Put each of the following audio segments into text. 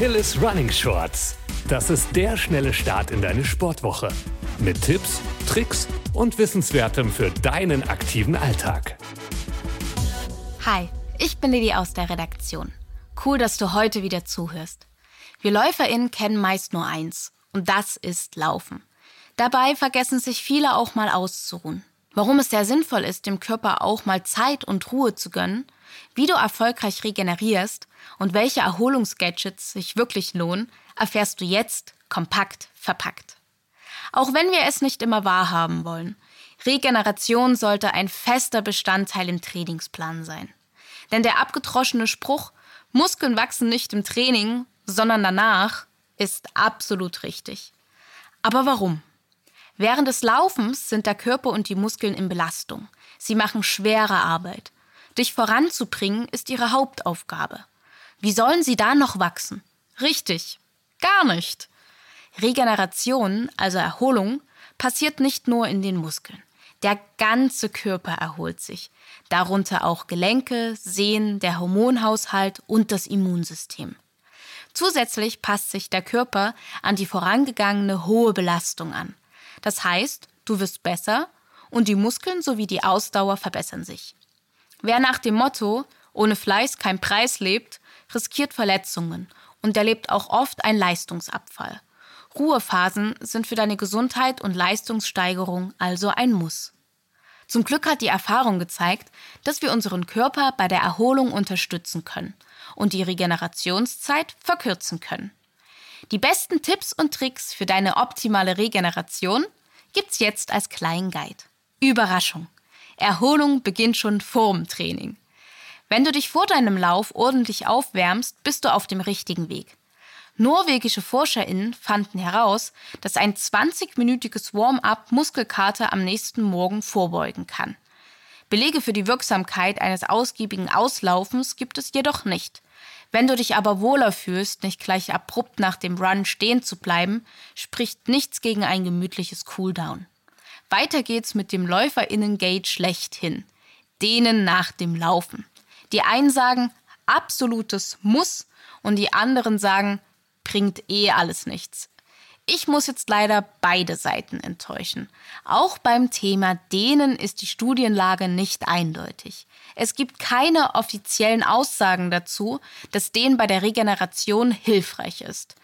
Achilles Running Shorts. Das ist der schnelle Start in deine Sportwoche. Mit Tipps, Tricks und Wissenswertem für deinen aktiven Alltag. Hi, ich bin Lili aus der Redaktion. Cool, dass du heute wieder zuhörst. Wir LäuferInnen kennen meist nur eins, und das ist Laufen. Dabei vergessen sich viele auch mal auszuruhen. Warum es sehr sinnvoll ist, dem Körper auch mal Zeit und Ruhe zu gönnen, wie du erfolgreich regenerierst und welche Erholungsgadgets sich wirklich lohnen, erfährst du jetzt kompakt verpackt. Auch wenn wir es nicht immer wahrhaben wollen, Regeneration sollte ein fester Bestandteil im Trainingsplan sein. Denn der abgedroschene Spruch, Muskeln wachsen nicht im Training, sondern danach, ist absolut richtig. Aber warum? Während des Laufens sind der Körper und die Muskeln in Belastung. Sie machen schwere Arbeit. Dich voranzubringen ist ihre Hauptaufgabe. Wie sollen sie da noch wachsen? Richtig, gar nicht. Regeneration, also Erholung, passiert nicht nur in den Muskeln. Der ganze Körper erholt sich, darunter auch Gelenke, Sehnen, der Hormonhaushalt und das Immunsystem. Zusätzlich passt sich der Körper an die vorangegangene hohe Belastung an. Das heißt, du wirst besser und die Muskeln sowie die Ausdauer verbessern sich. Wer nach dem Motto ohne Fleiß kein Preis lebt, riskiert Verletzungen und erlebt auch oft einen Leistungsabfall. Ruhephasen sind für deine Gesundheit und Leistungssteigerung also ein Muss. Zum Glück hat die Erfahrung gezeigt, dass wir unseren Körper bei der Erholung unterstützen können und die Regenerationszeit verkürzen können. Die besten Tipps und Tricks für deine optimale Regeneration gibt's jetzt als kleinen Guide. Überraschung! Erholung beginnt schon vorm Training. Wenn du dich vor deinem Lauf ordentlich aufwärmst, bist du auf dem richtigen Weg. Norwegische ForscherInnen fanden heraus, dass ein 20-minütiges Warm-up Muskelkater am nächsten Morgen vorbeugen kann. Belege für die Wirksamkeit eines ausgiebigen Auslaufens gibt es jedoch nicht. Wenn du dich aber wohler fühlst, nicht gleich abrupt nach dem Run stehen zu bleiben, spricht nichts gegen ein gemütliches Cooldown. Weiter geht's mit dem LäuferInnen-Gate schlechthin. Denen nach dem Laufen. Die einen sagen, absolutes Muss und die anderen sagen, bringt eh alles nichts. Ich muss jetzt leider beide Seiten enttäuschen. Auch beim Thema Dehnen ist die Studienlage nicht eindeutig. Es gibt keine offiziellen Aussagen dazu, dass Dehnen bei der Regeneration hilfreich ist.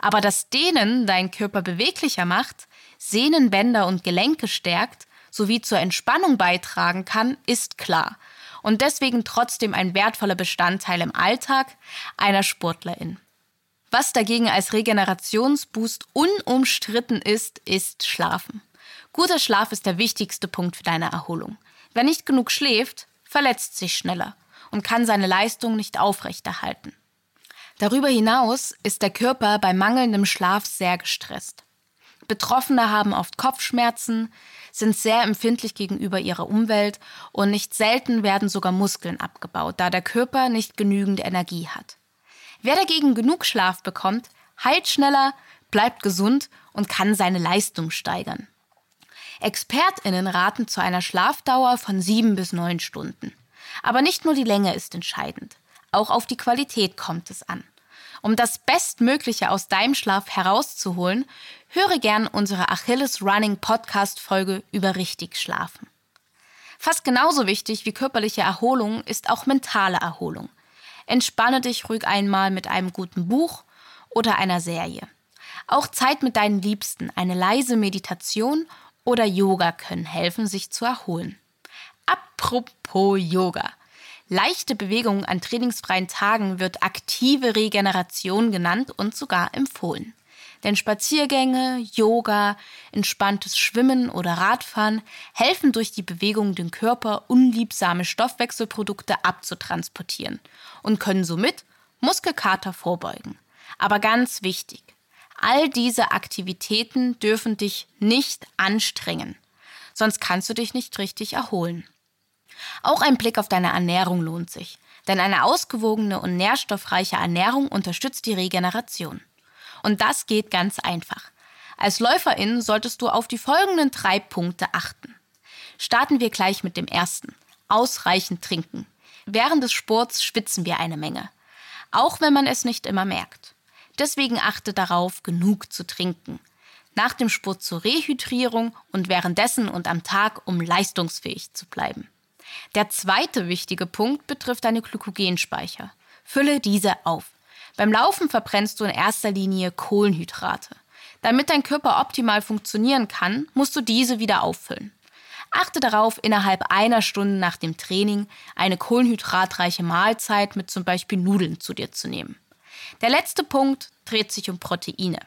Aber dass Dehnen deinen Körper beweglicher macht, Sehnenbänder und Gelenke stärkt sowie zur Entspannung beitragen kann, ist klar und deswegen trotzdem ein wertvoller Bestandteil im Alltag einer Sportlerin. Was dagegen als Regenerationsboost unumstritten ist, ist Schlafen. Guter Schlaf ist der wichtigste Punkt für deine Erholung. Wer nicht genug schläft, verletzt sich schneller und kann seine Leistung nicht aufrechterhalten. Darüber hinaus ist der Körper bei mangelndem Schlaf sehr gestresst. Betroffene haben oft Kopfschmerzen, sind sehr empfindlich gegenüber ihrer Umwelt und nicht selten werden sogar Muskeln abgebaut, da der Körper nicht genügend Energie hat. Wer dagegen genug Schlaf bekommt, heilt schneller, bleibt gesund und kann seine Leistung steigern. Expertinnen raten zu einer Schlafdauer von sieben bis neun Stunden. Aber nicht nur die Länge ist entscheidend, auch auf die Qualität kommt es an. Um das Bestmögliche aus deinem Schlaf herauszuholen, höre gern unsere Achilles Running Podcast Folge über richtig Schlafen. Fast genauso wichtig wie körperliche Erholung ist auch mentale Erholung. Entspanne dich ruhig einmal mit einem guten Buch oder einer Serie. Auch Zeit mit deinen Liebsten, eine leise Meditation oder Yoga können helfen, sich zu erholen. Apropos Yoga. Leichte Bewegung an trainingsfreien Tagen wird aktive Regeneration genannt und sogar empfohlen. Denn Spaziergänge, Yoga, entspanntes Schwimmen oder Radfahren helfen durch die Bewegung den Körper unliebsame Stoffwechselprodukte abzutransportieren und können somit Muskelkater vorbeugen. Aber ganz wichtig, all diese Aktivitäten dürfen dich nicht anstrengen, sonst kannst du dich nicht richtig erholen. Auch ein Blick auf deine Ernährung lohnt sich, denn eine ausgewogene und nährstoffreiche Ernährung unterstützt die Regeneration. Und das geht ganz einfach. Als Läuferin solltest du auf die folgenden drei Punkte achten. Starten wir gleich mit dem ersten. Ausreichend trinken. Während des Sports schwitzen wir eine Menge. Auch wenn man es nicht immer merkt. Deswegen achte darauf, genug zu trinken. Nach dem Sport zur Rehydrierung und währenddessen und am Tag, um leistungsfähig zu bleiben. Der zweite wichtige Punkt betrifft deine Glykogenspeicher. Fülle diese auf. Beim Laufen verbrennst du in erster Linie Kohlenhydrate. Damit dein Körper optimal funktionieren kann, musst du diese wieder auffüllen. Achte darauf, innerhalb einer Stunde nach dem Training eine kohlenhydratreiche Mahlzeit mit zum Beispiel Nudeln zu dir zu nehmen. Der letzte Punkt dreht sich um Proteine.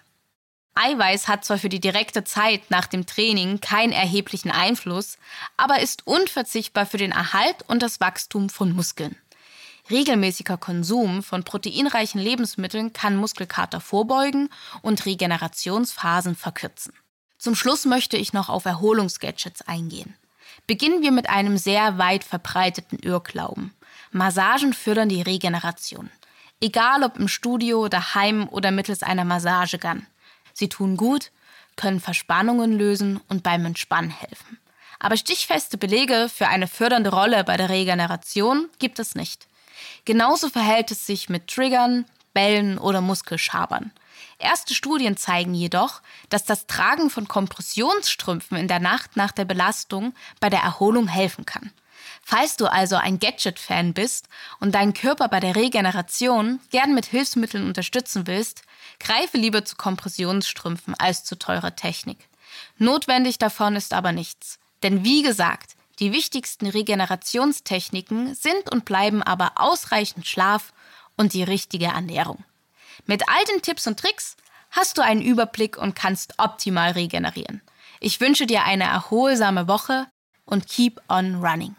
Eiweiß hat zwar für die direkte Zeit nach dem Training keinen erheblichen Einfluss, aber ist unverzichtbar für den Erhalt und das Wachstum von Muskeln. Regelmäßiger Konsum von proteinreichen Lebensmitteln kann Muskelkater vorbeugen und Regenerationsphasen verkürzen. Zum Schluss möchte ich noch auf Erholungsgadgets eingehen. Beginnen wir mit einem sehr weit verbreiteten Irrglauben. Massagen fördern die Regeneration. Egal ob im Studio, daheim oder mittels einer Massagegun. Sie tun gut, können Verspannungen lösen und beim Entspannen helfen. Aber stichfeste Belege für eine fördernde Rolle bei der Regeneration gibt es nicht. Genauso verhält es sich mit Triggern, Bällen oder Muskelschabern. Erste Studien zeigen jedoch, dass das Tragen von Kompressionsstrümpfen in der Nacht nach der Belastung bei der Erholung helfen kann. Falls du also ein Gadget-Fan bist und deinen Körper bei der Regeneration gern mit Hilfsmitteln unterstützen willst, greife lieber zu Kompressionsstrümpfen als zu teurer Technik. Notwendig davon ist aber nichts. Denn wie gesagt, die wichtigsten Regenerationstechniken sind und bleiben aber ausreichend Schlaf und die richtige Ernährung. Mit all den Tipps und Tricks hast du einen Überblick und kannst optimal regenerieren. Ich wünsche dir eine erholsame Woche und keep on running.